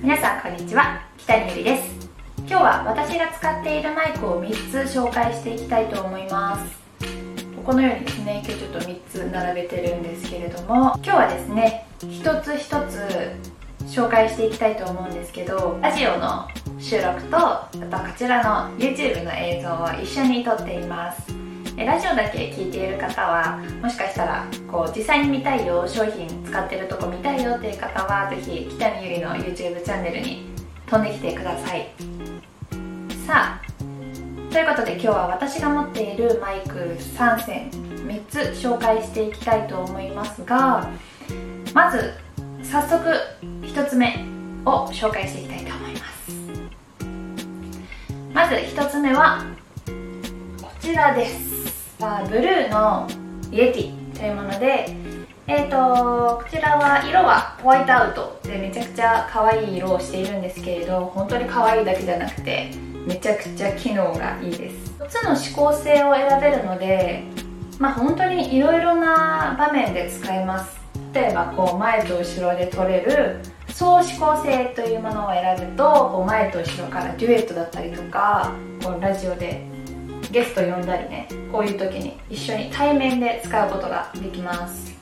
皆さんこんにちは。北にゆりです。今日は私が使っているマイクを3つ紹介していきたいと思います。このようにですね今日ちょっと3つ並べてるんですけれども今日はですね一つ一つ紹介していきたいと思うんですけどラジオの収録とあとこちらの YouTube の映像を一緒に撮っています。ラジオだけ聞いている方はもしかしたらこう実際に見たいよ商品使ってるとこ見たいよっていう方はぜひ北見ゆりの YouTube チャンネルに飛んできてください。さあということで今日は私が持っているマイク3選3つ紹介していきたいと思いますがまず早速1つ目を紹介していきたいと思います。まず1つ目はこちらです。さあブルーのイエティというものでえーと、こちらは色はホワイトアウトでめちゃくちゃ可愛い色をしているんですけれど本当に可愛いだけじゃなくてめちゃくちゃ機能がいいです。4つの指向性を選べるのでまあ本当にいろいろな場面で使えます。例えばこう前と後ろで撮れる総指向性というものを選ぶとこう前と後ろからデュエットだったりとかこうラジオでゲスト呼んだりねこういう時に一緒に対面で使うことができます。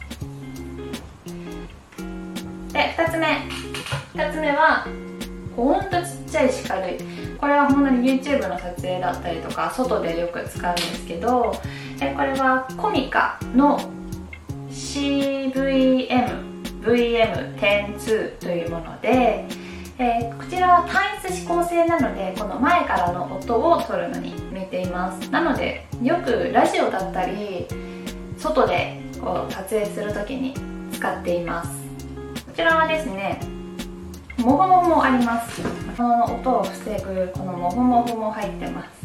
で2つ目。2つ目はほんとちっちゃいし軽いこれは本当に YouTube の撮影だったりとか外でよく使うんですけどえこれはコミカの CVM-VM102 というものでえー、こちらは単一指向性なのでこの前からの音を取るのに向いています。なのでよくラジオだったり外でこう撮影する時に使っています。こちらはですねモフモフもあります。この音を防ぐこのモフモフも入ってます。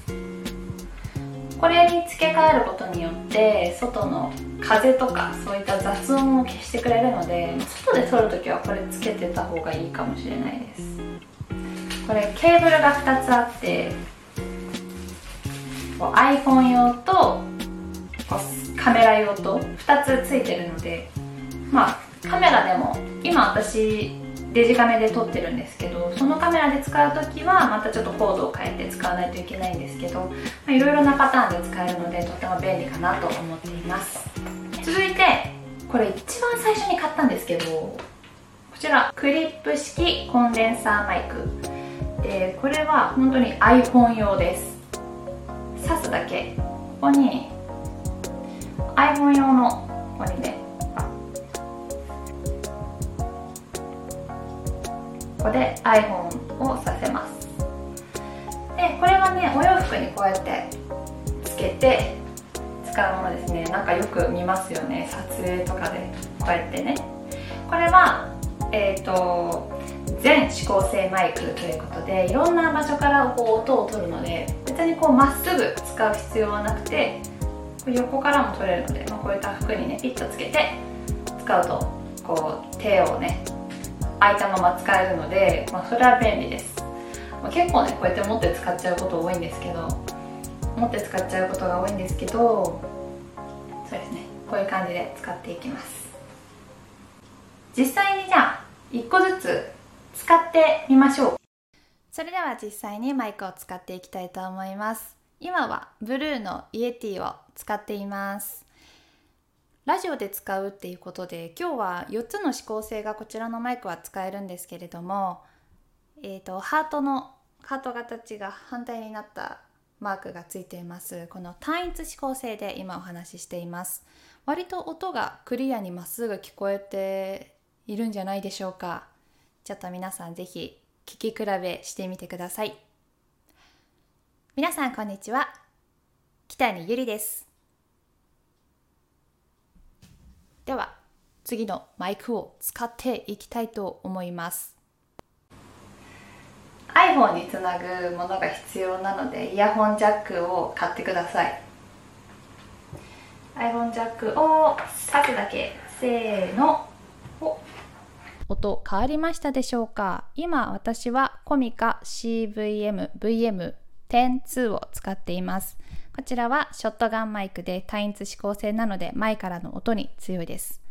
これに付け替えることによって外の風とかそういった雑音を消してくれるので外で撮るときはこれつけてた方がいいかもしれないです。これケーブルが2つあってこう iPhone 用とカメラ用と2つついてるのでまあカメラでも今私デジカメで撮ってるんですけどそのカメラで使う時はまたちょっとコードを変えて使わないといけないんですけどいろいろなパターンで使えるのでとても便利かなと思っています。続いてこれ一番最初に買ったんですけどこちらクリップ式コンデンサーマイク。でこれは本当に iPhone 用です。挿すだけ。ここに iPhone 用のここにねここで iPhone をさせます。でこれはねお洋服にこうやってつけて使うものですね。なんかよく見ますよね。撮影とかでこうやってね。これはえっ、ー、と全指向性マイクということでいろんな場所からこう音を取るので別にこうまっすぐ使う必要はなくて横からも取れるので、まあ、こういった服にねピッとつけて使うとこう手をね空いたまま使えるので、まあ、それは便利です、まあ、結構ねこうやって持って使っちゃうこと多いんですけど持って使っちゃうことが多いんですけどそうですね。こういう感じで使っていきます。実際にじゃあ1個ずつ使ってみましょう。それでは実際にマイクを使っていきたいと思います。今はブルーのイエティを使っています。ラジオで使うっていうことで今日は4つの指向性がこちらのマイクは使えるんですけれども、えーと、ハートのハート形が反対になったマークがついています。この単一指向性で今お話ししています。割と音がクリアにまっすぐ聞こえているんじゃないでしょうか。ちょっと皆さんぜひ聞き比べしてみてください。皆さんこんにちは。北谷ゆりです。では次のマイクを使っていきたいと思います。iPhone につなぐものが必要なのでイヤホンジャックを買ってください。iPhone ジャックを挿すだけ。せーの。音変わりましたでしょうか？今私はコミカ CVM-VM102 を使っていますこちらはショットガンマイクで単一指向性なので前からの音に強いです。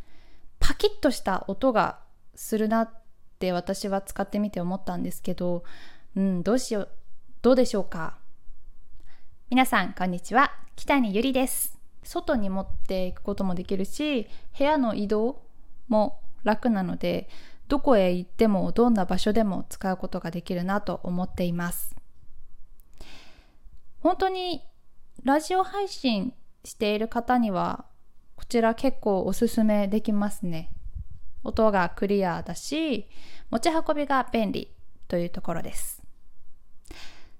パキッとした音がするなって私は使ってみて思ったんですけど、うん、どうしよう、どうでしょうか？皆さん、こんにちは。北にゆりです。外に持っていくこともできるし、部屋の移動も楽なので、どこへ行ってもどんな場所でも使うことができるなと思っています。本当にラジオ配信している方にはこちら結構おすすめできますね。音がクリアだし持ち運びが便利というところです。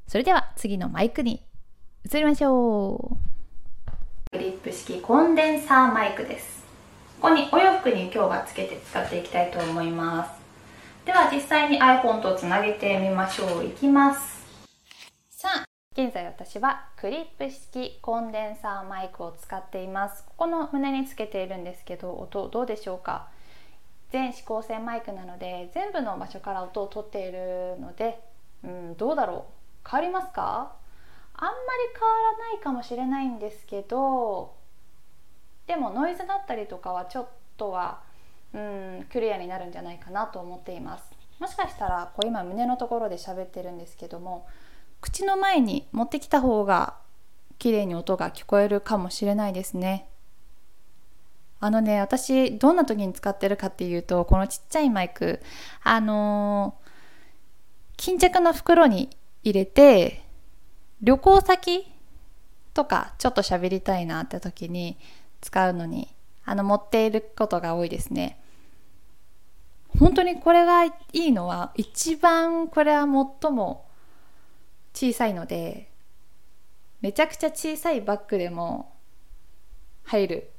それでは次のマイクに移りましょう。クリップ式コンデンサーマイクです。ここにお洋服に今日はつけて使っていきたいと思いますでは実際に iPhone とつなげてみましょういきますさあ現在私はクリップ式コンデンサーマイクを使っています。ここの胸につけているんですけど音どうでしょうか？全指向性マイクなので全部の場所から音を取っているので、うん、どうだろう？変わりますか？あんまり変わらないかもしれないんですけどでもノイズだったりとかはちょっとはうんクリアになるんじゃないかなと思っています。もしかしたらこう今胸のところで喋ってるんですけども口の前に持ってきた方が綺麗に音が聞こえるかもしれないですね。あのね私どんな時に使ってるかっていうとこのちっちゃいマイク。あのー、巾着の袋に入れて旅行先とかちょっと喋りたいなって時に使うのにあの持っていることが多いですね。本当にこれがいいのは一番これは最も小さいのでめちゃくちゃ小さいバッグでも入る。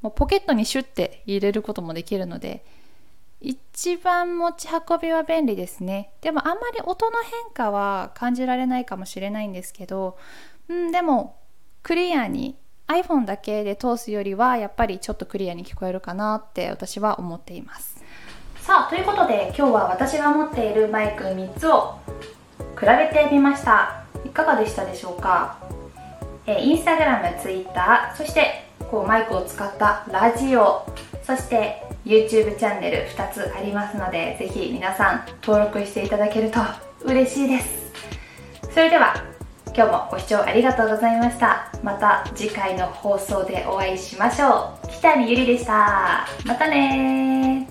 もうポケットにシュッて入れることもできるので一番持ち運びは便利ですね。でもあんまり音の変化は感じられないかもしれないんですけど、うん、でもクリアに iPhone だけで通すよりはやっぱりちょっとクリアに聞こえるかなって私は思っています。さあということで今日は私が持っているマイク3つを比べてみました。いかがでしたでしょうか？えインスタグラム、ツイッターそしてこうマイクを使ったラジオそして YouTube チャンネル2つありますのでぜひ皆さん登録していただけると嬉しいです。それでは今日もご視聴ありがとうございました。また次回の放送でお会いしましょう。北見ゆりでした。またね